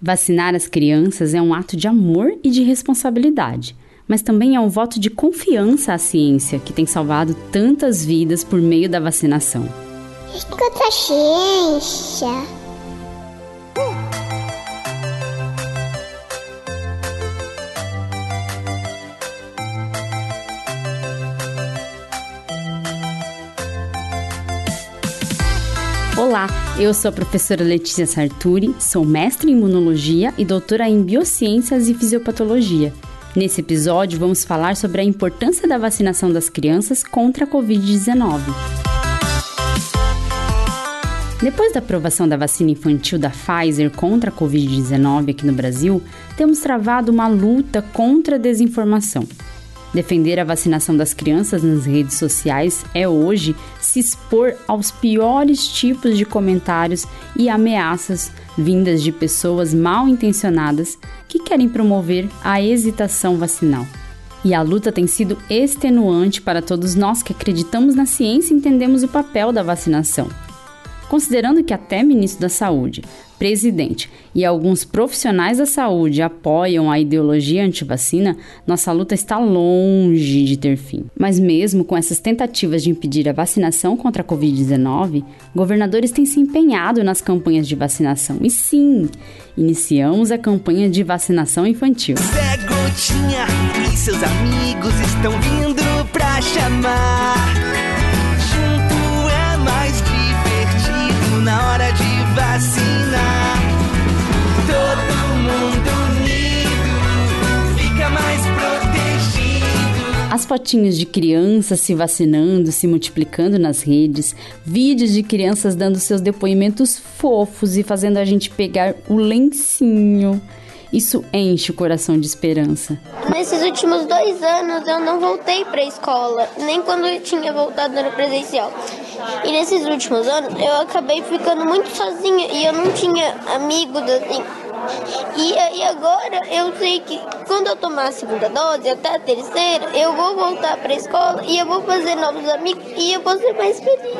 Vacinar as crianças é um ato de amor e de responsabilidade, mas também é um voto de confiança à ciência que tem salvado tantas vidas por meio da vacinação. Escuta a ciência. Olá, eu sou a professora Letícia Sarturi, sou mestre em imunologia e doutora em biociências e fisiopatologia. Nesse episódio, vamos falar sobre a importância da vacinação das crianças contra a Covid-19. Depois da aprovação da vacina infantil da Pfizer contra a Covid-19 aqui no Brasil, temos travado uma luta contra a desinformação. Defender a vacinação das crianças nas redes sociais é hoje se expor aos piores tipos de comentários e ameaças vindas de pessoas mal intencionadas que querem promover a hesitação vacinal. E a luta tem sido extenuante para todos nós que acreditamos na ciência e entendemos o papel da vacinação. Considerando que até ministro da Saúde presidente e alguns profissionais da saúde apoiam a ideologia antivacina, nossa luta está longe de ter fim. Mas mesmo com essas tentativas de impedir a vacinação contra a Covid-19, governadores têm se empenhado nas campanhas de vacinação. E sim, iniciamos a campanha de vacinação infantil. Zé Gotinha e seus amigos estão vindo pra chamar. Hora de vacinar. Todo mundo unido fica mais protegido. As fotinhos de crianças se vacinando, se multiplicando nas redes, vídeos de crianças dando seus depoimentos fofos e fazendo a gente pegar o lencinho. Isso enche o coração de esperança. Nesses últimos dois anos eu não voltei para a escola, nem quando eu tinha voltado no presencial. E nesses últimos anos eu acabei ficando muito sozinha e eu não tinha amigos assim. E aí agora eu sei que quando eu tomar a segunda dose, até a terceira, eu vou voltar para a escola e eu vou fazer novos amigos e eu vou ser mais feliz.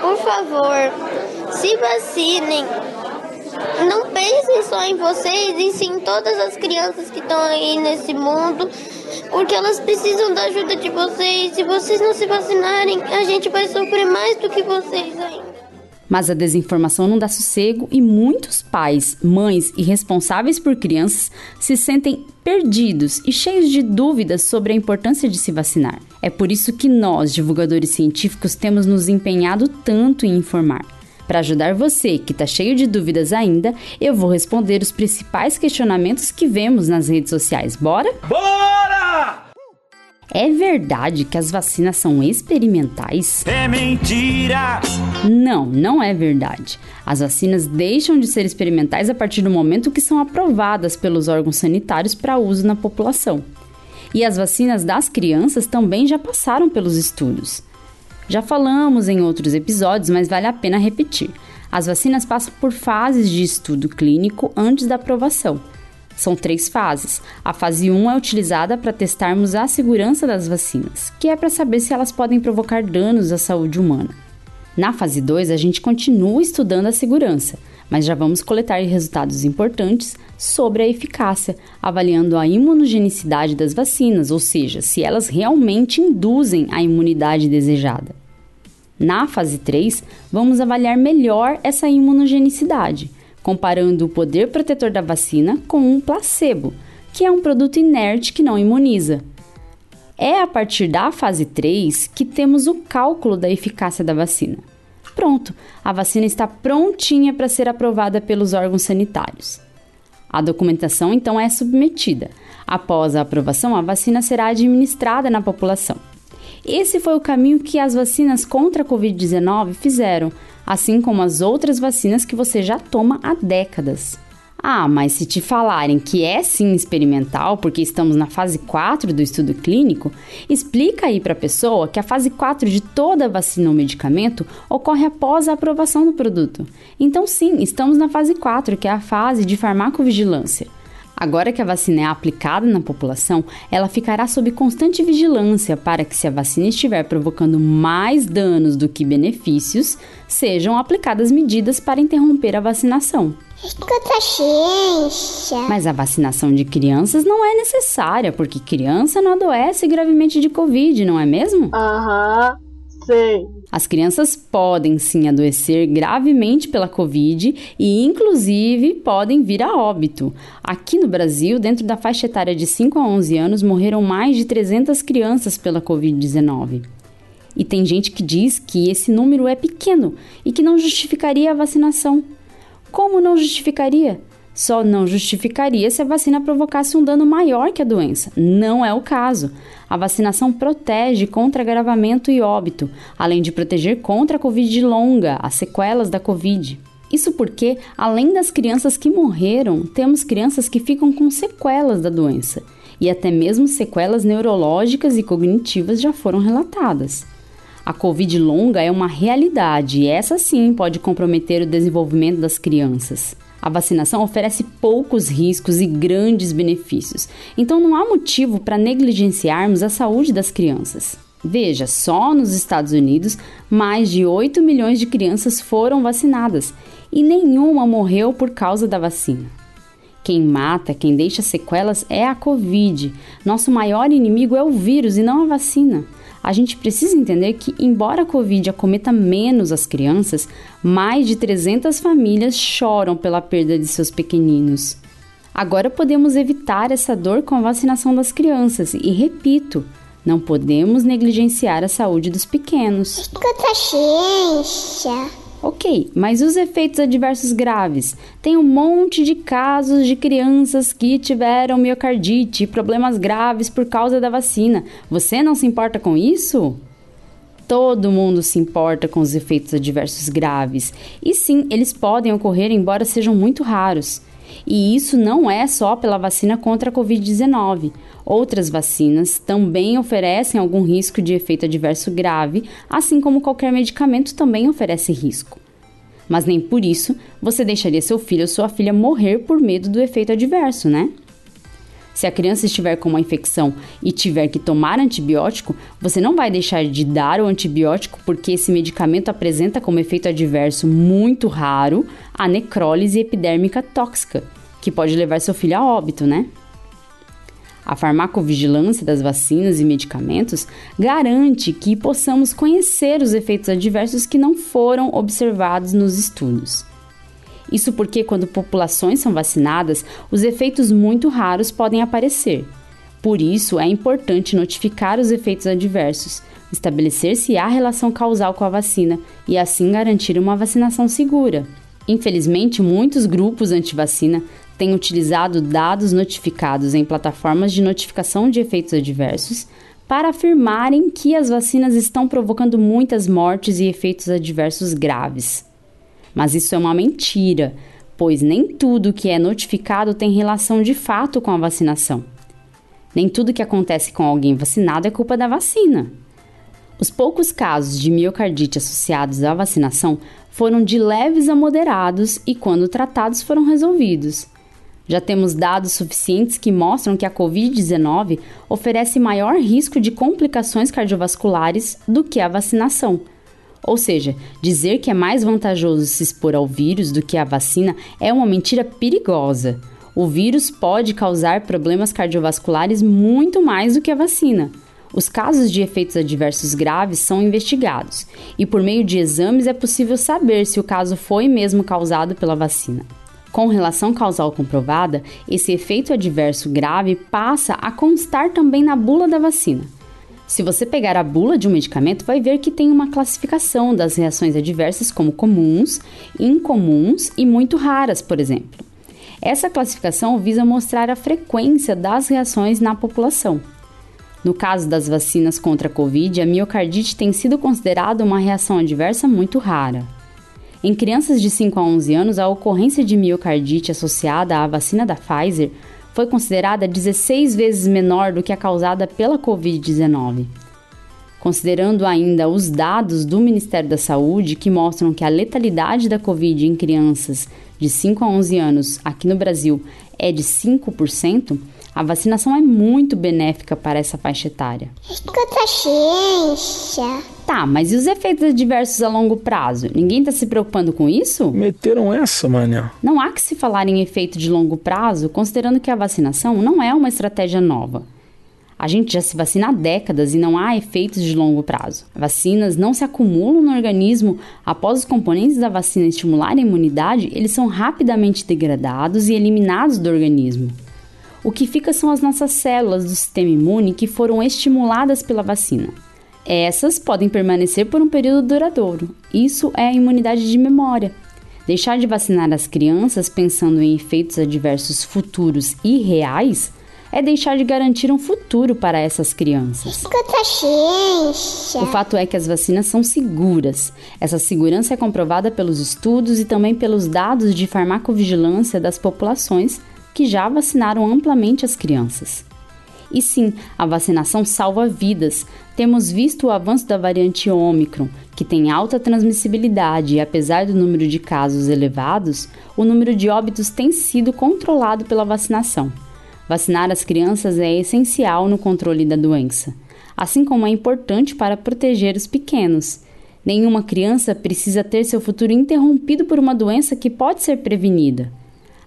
Por favor, se vacinem. Não pensem só em vocês e sim em todas as crianças que estão aí nesse mundo, porque elas precisam da ajuda de vocês. Se vocês não se vacinarem, a gente vai sofrer mais do que vocês ainda. Mas a desinformação não dá sossego e muitos pais, mães e responsáveis por crianças se sentem perdidos e cheios de dúvidas sobre a importância de se vacinar. É por isso que nós, divulgadores científicos, temos nos empenhado tanto em informar. Para ajudar você que está cheio de dúvidas ainda, eu vou responder os principais questionamentos que vemos nas redes sociais. Bora? Bora! É verdade que as vacinas são experimentais? É mentira! Não, não é verdade. As vacinas deixam de ser experimentais a partir do momento que são aprovadas pelos órgãos sanitários para uso na população. E as vacinas das crianças também já passaram pelos estudos. Já falamos em outros episódios, mas vale a pena repetir. As vacinas passam por fases de estudo clínico antes da aprovação. São três fases. A fase 1 é utilizada para testarmos a segurança das vacinas, que é para saber se elas podem provocar danos à saúde humana. Na fase 2, a gente continua estudando a segurança, mas já vamos coletar resultados importantes sobre a eficácia, avaliando a imunogenicidade das vacinas, ou seja, se elas realmente induzem a imunidade desejada. Na fase 3, vamos avaliar melhor essa imunogenicidade, comparando o poder protetor da vacina com um placebo, que é um produto inerte que não imuniza. É a partir da fase 3 que temos o cálculo da eficácia da vacina. Pronto, a vacina está prontinha para ser aprovada pelos órgãos sanitários. A documentação então é submetida. Após a aprovação, a vacina será administrada na população. Esse foi o caminho que as vacinas contra a Covid-19 fizeram, assim como as outras vacinas que você já toma há décadas. Ah, mas se te falarem que é sim experimental, porque estamos na fase 4 do estudo clínico, explica aí para a pessoa que a fase 4 de toda vacina ou medicamento ocorre após a aprovação do produto. Então, sim, estamos na fase 4, que é a fase de farmacovigilância. Agora que a vacina é aplicada na população, ela ficará sob constante vigilância para que, se a vacina estiver provocando mais danos do que benefícios, sejam aplicadas medidas para interromper a vacinação. Mas a vacinação de crianças não é necessária, porque criança não adoece gravemente de Covid, não é mesmo? Aham, sei. As crianças podem sim adoecer gravemente pela Covid e, inclusive, podem vir a óbito. Aqui no Brasil, dentro da faixa etária de 5 a 11 anos, morreram mais de 300 crianças pela Covid-19. E tem gente que diz que esse número é pequeno e que não justificaria a vacinação. Como não justificaria? Só não justificaria se a vacina provocasse um dano maior que a doença. Não é o caso. A vacinação protege contra agravamento e óbito, além de proteger contra a Covid longa, as sequelas da Covid. Isso porque, além das crianças que morreram, temos crianças que ficam com sequelas da doença, e até mesmo sequelas neurológicas e cognitivas já foram relatadas. A Covid longa é uma realidade e essa sim pode comprometer o desenvolvimento das crianças. A vacinação oferece poucos riscos e grandes benefícios, então não há motivo para negligenciarmos a saúde das crianças. Veja, só nos Estados Unidos, mais de 8 milhões de crianças foram vacinadas e nenhuma morreu por causa da vacina. Quem mata, quem deixa sequelas é a Covid. Nosso maior inimigo é o vírus e não a vacina a gente precisa entender que, embora a Covid acometa menos as crianças, mais de 300 famílias choram pela perda de seus pequeninos. Agora podemos evitar essa dor com a vacinação das crianças e, repito, não podemos negligenciar a saúde dos pequenos. Ok, mas os efeitos adversos graves? Tem um monte de casos de crianças que tiveram miocardite e problemas graves por causa da vacina. Você não se importa com isso? Todo mundo se importa com os efeitos adversos graves. E sim, eles podem ocorrer, embora sejam muito raros. E isso não é só pela vacina contra a Covid-19. Outras vacinas também oferecem algum risco de efeito adverso grave, assim como qualquer medicamento também oferece risco. Mas nem por isso você deixaria seu filho ou sua filha morrer por medo do efeito adverso, né? Se a criança estiver com uma infecção e tiver que tomar antibiótico, você não vai deixar de dar o antibiótico porque esse medicamento apresenta como efeito adverso muito raro a necrólise epidérmica tóxica, que pode levar seu filho a óbito, né? A farmacovigilância das vacinas e medicamentos garante que possamos conhecer os efeitos adversos que não foram observados nos estudos. Isso porque, quando populações são vacinadas, os efeitos muito raros podem aparecer. Por isso, é importante notificar os efeitos adversos, estabelecer se há relação causal com a vacina e assim garantir uma vacinação segura. Infelizmente, muitos grupos anti-vacina têm utilizado dados notificados em plataformas de notificação de efeitos adversos para afirmarem que as vacinas estão provocando muitas mortes e efeitos adversos graves. Mas isso é uma mentira, pois nem tudo que é notificado tem relação de fato com a vacinação. Nem tudo que acontece com alguém vacinado é culpa da vacina. Os poucos casos de miocardite associados à vacinação foram de leves a moderados e, quando tratados, foram resolvidos. Já temos dados suficientes que mostram que a Covid-19 oferece maior risco de complicações cardiovasculares do que a vacinação. Ou seja, dizer que é mais vantajoso se expor ao vírus do que a vacina é uma mentira perigosa. O vírus pode causar problemas cardiovasculares muito mais do que a vacina. Os casos de efeitos adversos graves são investigados e, por meio de exames, é possível saber se o caso foi mesmo causado pela vacina. Com relação causal comprovada, esse efeito adverso grave passa a constar também na bula da vacina. Se você pegar a bula de um medicamento, vai ver que tem uma classificação das reações adversas como comuns, incomuns e muito raras, por exemplo. Essa classificação visa mostrar a frequência das reações na população. No caso das vacinas contra a Covid, a miocardite tem sido considerada uma reação adversa muito rara. Em crianças de 5 a 11 anos, a ocorrência de miocardite associada à vacina da Pfizer foi considerada 16 vezes menor do que a causada pela Covid-19. Considerando ainda os dados do Ministério da Saúde que mostram que a letalidade da Covid em crianças de 5 a 11 anos aqui no Brasil é de 5%, a vacinação é muito benéfica para essa faixa etária. Escuta a ciência. Tá, mas e os efeitos adversos a longo prazo? Ninguém está se preocupando com isso? Meteram essa, mané. Não há que se falar em efeito de longo prazo, considerando que a vacinação não é uma estratégia nova. A gente já se vacina há décadas e não há efeitos de longo prazo. Vacinas não se acumulam no organismo após os componentes da vacina estimularem a imunidade, eles são rapidamente degradados e eliminados do organismo. O que fica são as nossas células do sistema imune que foram estimuladas pela vacina. Essas podem permanecer por um período duradouro. Isso é a imunidade de memória. Deixar de vacinar as crianças pensando em efeitos adversos futuros e reais é deixar de garantir um futuro para essas crianças. O fato é que as vacinas são seguras. Essa segurança é comprovada pelos estudos e também pelos dados de farmacovigilância das populações que já vacinaram amplamente as crianças. E sim, a vacinação salva vidas. Temos visto o avanço da variante Ômicron, que tem alta transmissibilidade e, apesar do número de casos elevados, o número de óbitos tem sido controlado pela vacinação. Vacinar as crianças é essencial no controle da doença, assim como é importante para proteger os pequenos. Nenhuma criança precisa ter seu futuro interrompido por uma doença que pode ser prevenida.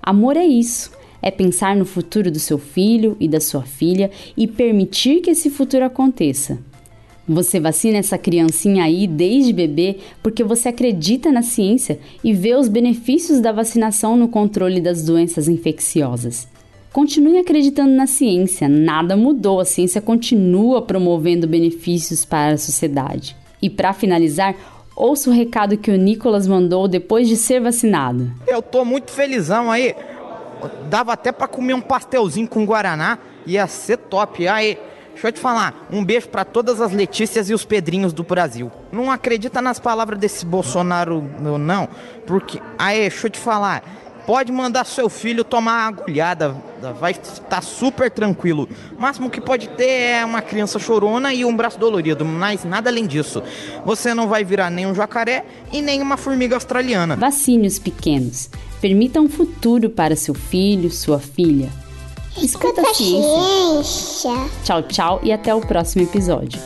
Amor é isso é pensar no futuro do seu filho e da sua filha e permitir que esse futuro aconteça. Você vacina essa criancinha aí desde bebê porque você acredita na ciência e vê os benefícios da vacinação no controle das doenças infecciosas. Continue acreditando na ciência, nada mudou, a ciência continua promovendo benefícios para a sociedade. E para finalizar, ouça o recado que o Nicolas mandou depois de ser vacinado. Eu tô muito felizão aí dava até para comer um pastelzinho com guaraná, ia ser top. Aí, deixa eu te falar, um beijo para todas as Letícias e os Pedrinhos do Brasil. Não acredita nas palavras desse Bolsonaro não, porque aí, deixa eu te falar, pode mandar seu filho tomar agulhada, vai estar super tranquilo. O máximo que pode ter é uma criança chorona e um braço dolorido, mas nada além disso. Você não vai virar nem um jacaré e nem uma formiga australiana. Vacine os pequenos. Permita um futuro para seu filho, sua filha. Escuta, Escuta a ciência. ciência. Tchau, tchau e até o próximo episódio.